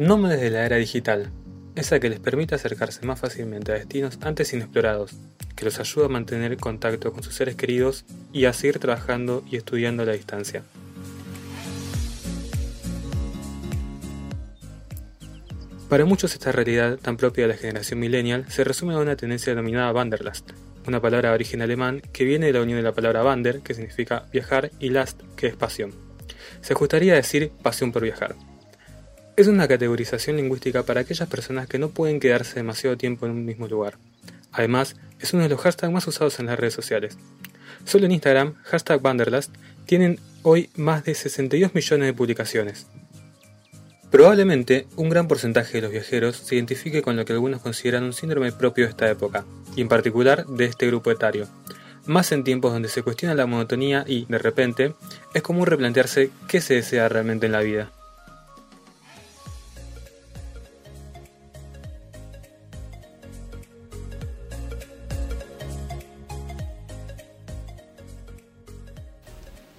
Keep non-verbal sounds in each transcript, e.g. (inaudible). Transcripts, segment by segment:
Nómades de la era digital, esa que les permite acercarse más fácilmente a destinos antes inexplorados, que los ayuda a mantener contacto con sus seres queridos y a seguir trabajando y estudiando a la distancia. Para muchos esta realidad tan propia de la generación millennial se resume a una tendencia denominada Wanderlust, una palabra de origen alemán que viene de la unión de la palabra Wander, que significa viajar, y Lust, que es pasión. Se ajustaría a decir pasión por viajar. Es una categorización lingüística para aquellas personas que no pueden quedarse demasiado tiempo en un mismo lugar. Además, es uno de los hashtags más usados en las redes sociales. Solo en Instagram, hashtag Wanderlust, tienen hoy más de 62 millones de publicaciones. Probablemente un gran porcentaje de los viajeros se identifique con lo que algunos consideran un síndrome propio de esta época, y en particular de este grupo etario. Más en tiempos donde se cuestiona la monotonía y, de repente, es común replantearse qué se desea realmente en la vida.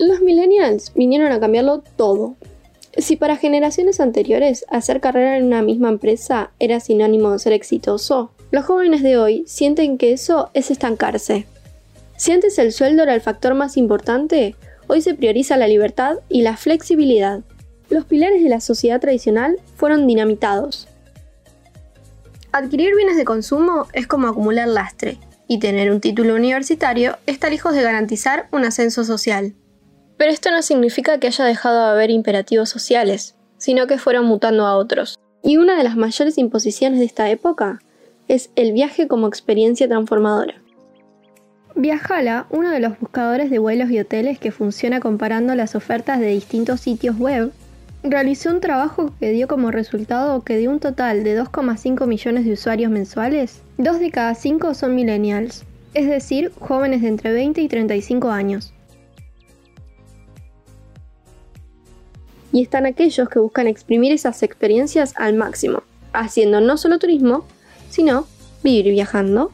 Los millennials vinieron a cambiarlo todo. Si para generaciones anteriores hacer carrera en una misma empresa era sinónimo de ser exitoso, los jóvenes de hoy sienten que eso es estancarse. Si antes el sueldo era el factor más importante, hoy se prioriza la libertad y la flexibilidad. Los pilares de la sociedad tradicional fueron dinamitados. Adquirir bienes de consumo es como acumular lastre, y tener un título universitario está lejos de garantizar un ascenso social. Pero esto no significa que haya dejado de haber imperativos sociales, sino que fueron mutando a otros. Y una de las mayores imposiciones de esta época es el viaje como experiencia transformadora. Viajala, uno de los buscadores de vuelos y hoteles que funciona comparando las ofertas de distintos sitios web, realizó un trabajo que dio como resultado que de un total de 2,5 millones de usuarios mensuales, 2 de cada 5 son millennials, es decir, jóvenes de entre 20 y 35 años. Y están aquellos que buscan exprimir esas experiencias al máximo, haciendo no solo turismo, sino vivir viajando.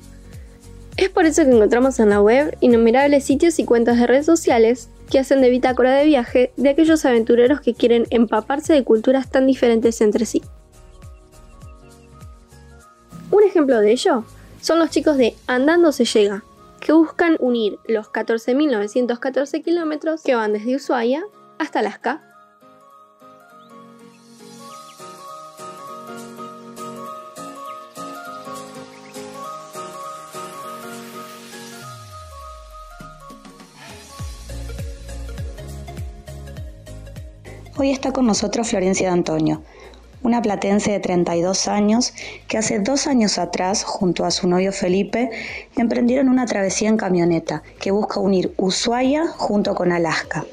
Es por eso que encontramos en la web innumerables sitios y cuentas de redes sociales que hacen de bitácora de viaje de aquellos aventureros que quieren empaparse de culturas tan diferentes entre sí. Un ejemplo de ello son los chicos de Andando se llega, que buscan unir los 14.914 kilómetros que van desde Ushuaia hasta Alaska Hoy está con nosotros Florencia de Antonio, una platense de 32 años que hace dos años atrás, junto a su novio Felipe, emprendieron una travesía en camioneta que busca unir Ushuaia junto con Alaska.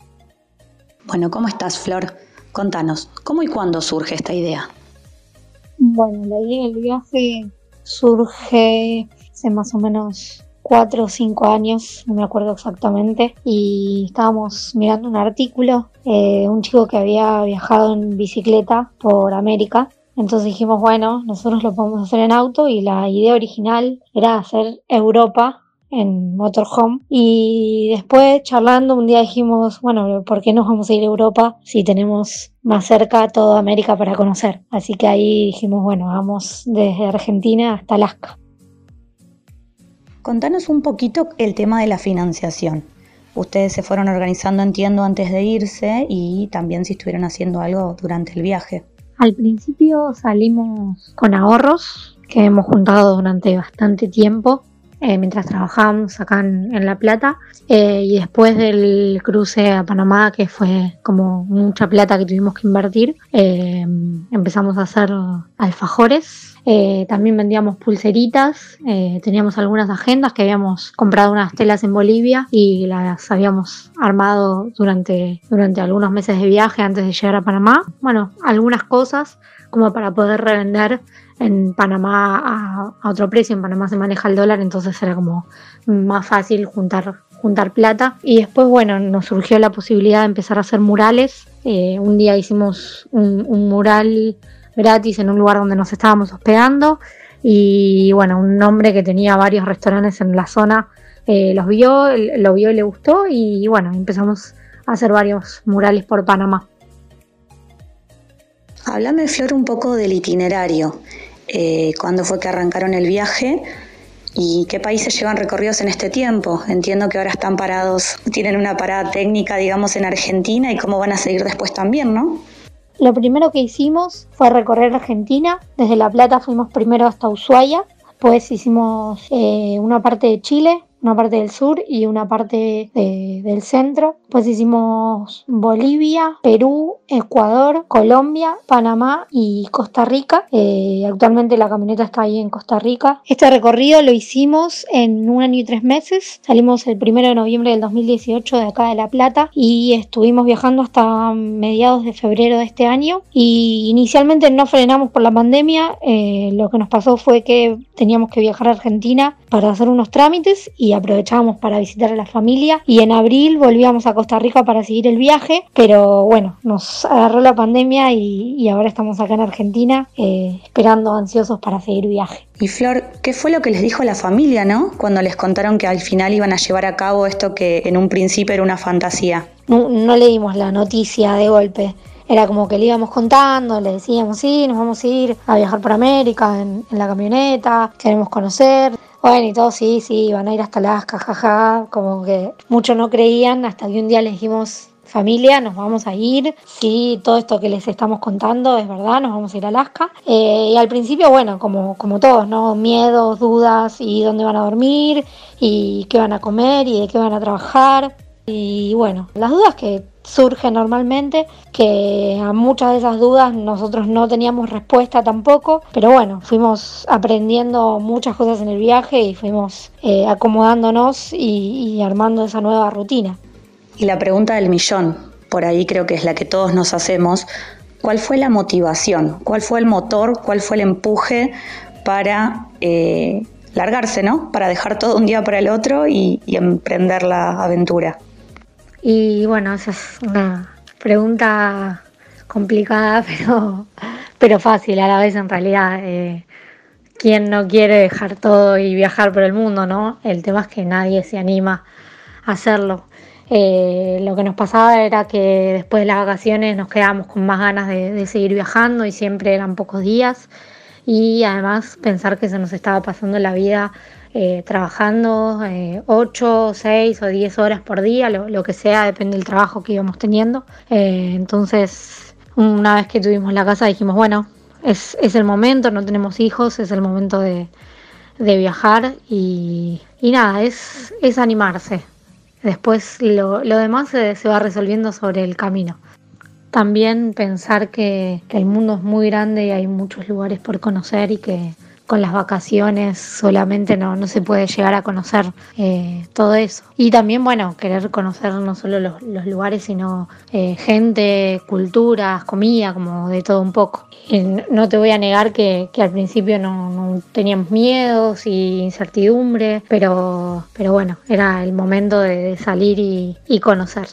Bueno, ¿cómo estás, Flor? Contanos, ¿cómo y cuándo surge esta idea? Bueno, la idea del viaje surge hace más o menos cuatro o cinco años, no me acuerdo exactamente, y estábamos mirando un artículo, eh, un chico que había viajado en bicicleta por América. Entonces dijimos, bueno, nosotros lo podemos hacer en auto y la idea original era hacer Europa en motorhome y después charlando un día dijimos, bueno, ¿por qué nos vamos a ir a Europa si tenemos más cerca toda América para conocer? Así que ahí dijimos, bueno, vamos desde Argentina hasta Alaska. Contanos un poquito el tema de la financiación. Ustedes se fueron organizando, entiendo, antes de irse y también si estuvieron haciendo algo durante el viaje. Al principio salimos con ahorros que hemos juntado durante bastante tiempo eh, mientras trabajábamos acá en, La Plata eh, y después del cruce a Panamá que fue como mucha plata que tuvimos que invertir eh, empezamos a hacer alfajores también vendíamos pulseritas, teníamos algunas agendas que habíamos comprado unas telas en Bolivia y las habíamos armado durante, durante algunos meses de viaje antes de llegar a Panamá. Bueno, algunas cosas como para poder revender en Panamá a, otro precio, en Panamá se maneja el dólar, entonces era como más fácil juntar, juntar plata. Y después, bueno, nos surgió la posibilidad de empezar a hacer murales. Eh, un día hicimos un, mural gratis en un lugar donde nos estábamos hospedando y bueno, un hombre que tenía varios restaurantes en la zona eh, los vio, lo vio y le gustó y bueno, empezamos a hacer varios murales por Panamá. Háblame, Flor, un poco del itinerario. Eh, ¿Cuándo fue que arrancaron el viaje? ¿Y qué países llevan recorridos en este tiempo? Entiendo que ahora están parados, tienen una parada técnica, digamos, en Argentina y cómo van a seguir después también, ¿no? Lo primero que hicimos fue recorrer Argentina. Desde La Plata fuimos primero hasta Ushuaia, después hicimos eh, una parte de Chile, una parte del sur y una parte del centro. Pues hicimos Bolivia, Perú, Ecuador, Colombia, Panamá y Costa Rica. Eh, actualmente la camioneta está ahí en Costa Rica. Este recorrido lo hicimos en un año y tres meses. Salimos el primero de noviembre del 2018 de acá de La Plata y estuvimos viajando hasta mediados de febrero de este año. Y inicialmente no frenamos por la pandemia. Eh, lo que nos pasó fue que teníamos que viajar a Argentina para hacer unos trámites y aprovechábamos para visitar a la familia y en abril volvíamos a Costa Rica para seguir el viaje, pero bueno, nos agarró la pandemia y, ahora estamos acá en Argentina eh, esperando ansiosos para seguir viaje. Y Flor, ¿qué fue lo que les dijo la familia, no? Cuando les contaron que al final iban a llevar a cabo esto que en un principio era una fantasía. No, no le dimos la noticia de golpe era como que le íbamos contando, le decíamos, sí, nos vamos a ir a viajar por América en, en la camioneta, queremos conocer. Bueno, y todos sí, sí, van a ir hasta Alaska, jaja, como que muchos no creían hasta que un día les dijimos, familia, nos vamos a ir, sí, todo esto que les estamos contando es verdad, nos vamos a ir a Alaska. Eh, y al principio, bueno, como, como todos, ¿no? Miedos, dudas, y dónde van a dormir, y qué van a comer, y de qué van a trabajar. Y bueno, las dudas que surge normalmente, que a muchas de esas dudas nosotros no teníamos respuesta tampoco, pero bueno, fuimos aprendiendo muchas cosas en el viaje y fuimos eh, acomodándonos y, armando esa nueva rutina. Y la pregunta del millón, por ahí creo que es la que todos nos hacemos, ¿cuál fue la motivación? ¿Cuál fue el motor? ¿Cuál fue el empuje para... Eh, largarse, ¿no? Para dejar todo un día para el otro y emprender la aventura. Y bueno, esa es una pregunta complicada, (laughs) pero, pero fácil a la vez en realidad. Eh, ¿Quién no quiere dejar todo y viajar por el mundo, no? El tema es que nadie se anima a hacerlo. Eh, lo que nos pasaba era que después de las vacaciones nos quedábamos con más ganas de, de, seguir viajando y siempre eran pocos días y además pensar que se nos estaba pasando la vida eh, trabajando 8, 6 o 10 horas por día, lo, que sea, depende del trabajo que íbamos teniendo. Eh, entonces, una vez que tuvimos la casa dijimos, bueno, es, el momento, no tenemos hijos, es el momento de, viajar y, nada, es, es animarse. Después lo, demás se, va resolviendo sobre el camino. También pensar que el mundo es muy grande y hay muchos lugares por conocer y que con las vacaciones solamente no, no se puede llegar a conocer eh, todo eso. Y también, bueno, querer conocer no solo los, lugares, sino eh, gente, culturas, comida, como de todo un poco. no te voy a negar que, al principio no, teníamos miedos y incertidumbre, pero, pero bueno, era el momento de, salir y, y conocer.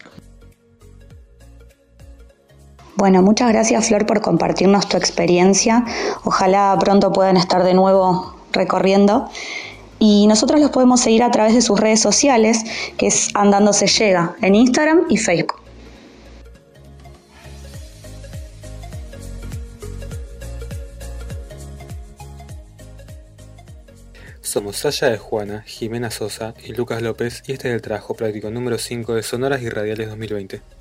Bueno, muchas gracias Flor por compartirnos tu experiencia. Ojalá pronto puedan estar de nuevo recorriendo. Y nosotros los podemos seguir a través de sus redes sociales, que es Andando se llega, en Instagram y Facebook. Somos Sasha de Juana, Jimena Sosa y Lucas López y este es el trabajo práctico número 5 de Sonoras y Radiales 2020.